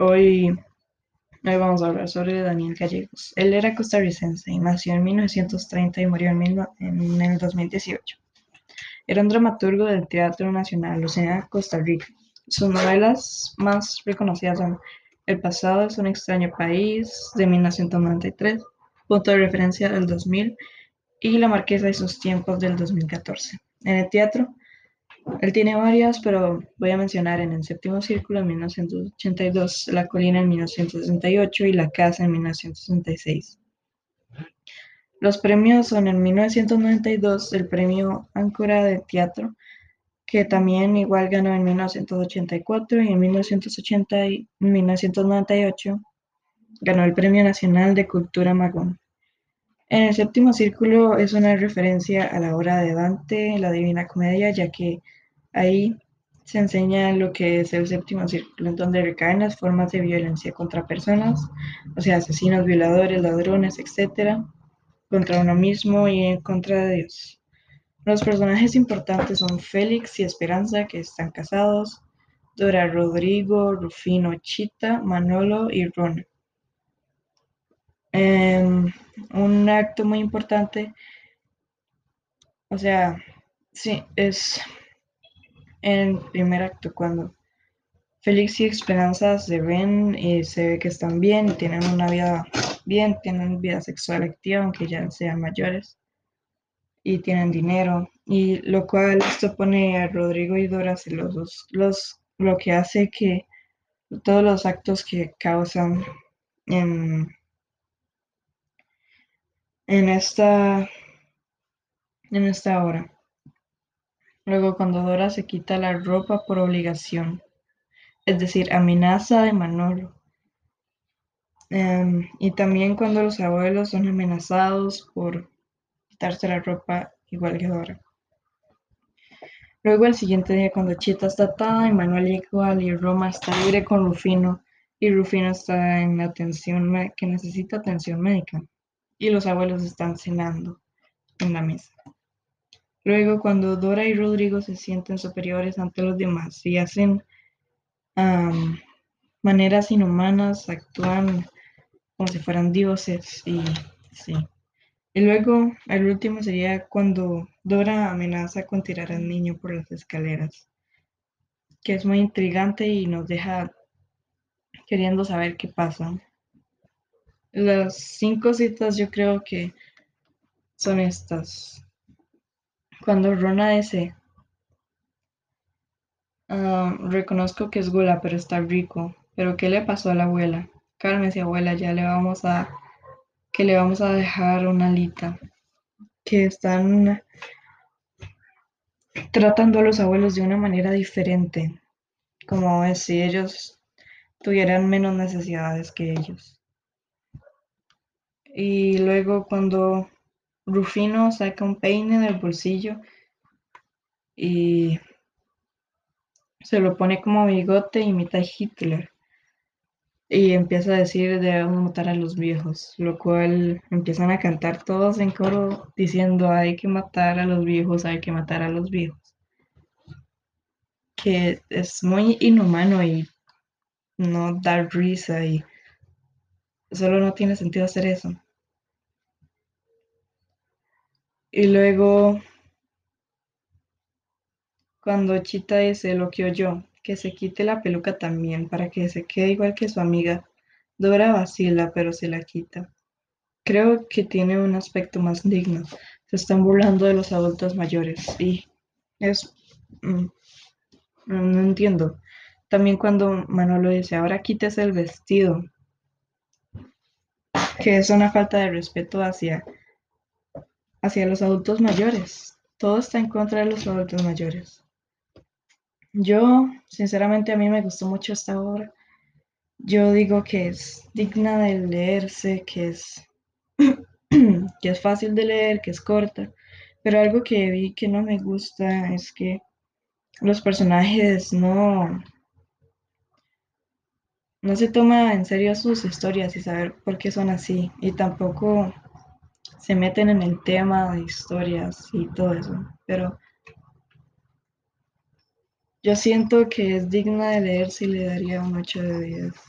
Hoy, hoy vamos a hablar sobre Daniel Gallegos. Él era costarricense y nació en 1930 y murió en, en el 2018. Era un dramaturgo del Teatro Nacional Lucena, Costa Rica. Sus novelas más reconocidas son El pasado es un extraño país, de 1993, Punto de referencia del 2000 y La Marquesa y sus tiempos del 2014. En el teatro, él tiene varias, pero voy a mencionar en el séptimo círculo en 1982, La colina en 1968 y La casa en 1966. Los premios son en 1992 el premio Áncora de Teatro, que también igual ganó en 1984 y en 1980 y 1998 ganó el Premio Nacional de Cultura Magón. En el séptimo círculo es una referencia a la obra de Dante, la Divina Comedia, ya que ahí se enseña lo que es el séptimo círculo, en donde recaen las formas de violencia contra personas, o sea, asesinos, violadores, ladrones, etc., contra uno mismo y en contra de Dios. Los personajes importantes son Félix y Esperanza, que están casados, Dora Rodrigo, Rufino Chita, Manolo y Ron. Em, un acto muy importante, o sea, sí, es en el primer acto cuando Félix y Esperanza se ven y se ve que están bien tienen una vida bien, tienen vida sexual activa, aunque ya sean mayores, y tienen dinero, y lo cual esto pone a Rodrigo y Dora celosos, los, lo que hace que todos los actos que causan en en esta, en esta hora. Luego cuando Dora se quita la ropa por obligación, es decir, amenaza de Manolo. Em, y también cuando los abuelos son amenazados por quitarse la ropa igual que Dora. Luego el siguiente día cuando Chita está atada, Manuel igual y Roma está libre con Rufino y Rufino está en atención que necesita atención médica y los abuelos están cenando en la mesa. Luego, cuando Dora y Rodrigo se sienten superiores ante los demás y hacen maneras inhumanas, actúan como si fueran dioses y sí. Y luego, el último sería cuando Dora amenaza con tirar al niño por las escaleras, que es muy intrigante y nos deja queriendo saber qué pasa. Las cinco citas yo creo que son estas. Cuando Rona dice, ah, reconozco que es gula, pero está rico. Pero ¿qué le pasó a la abuela? Cálmese, abuela, ya le vamos a, que le vamos a dejar una alita. Que están tratando a los abuelos de una manera diferente, como si ellos tuvieran menos necesidades que ellos. Y luego cuando Rufino saca un peine del bolsillo y se lo pone como bigote, imita a Hitler. Y empieza a decir debemos matar a los viejos, lo cual empiezan a cantar todos en coro diciendo hay que matar a los viejos, hay que matar a los viejos. Que es muy inhumano y no da risa y solo no tiene sentido hacer eso. Y luego, cuando Chita dice lo que oyó, que se quite la peluca también para que se quede igual que su amiga, Dora vacila, pero se la quita. Creo que tiene un aspecto más digno. Se están burlando de los adultos mayores y es... Mm, no entiendo. También cuando Manolo dice, ahora quítese el vestido, que es una falta de respeto hacia hacia los adultos mayores. Todo está en contra de los adultos mayores. Yo, sinceramente, a mí me gustó mucho esta obra. Yo digo que es digna de leerse, que es, que es fácil de leer, que es corta. Pero algo que vi que no me gusta es que los personajes no, no se toma en serio sus historias y saber por qué son así. Y tampoco se meten en el tema de historias y todo eso, pero yo siento que es digna de leer si le daría un 8 de 10.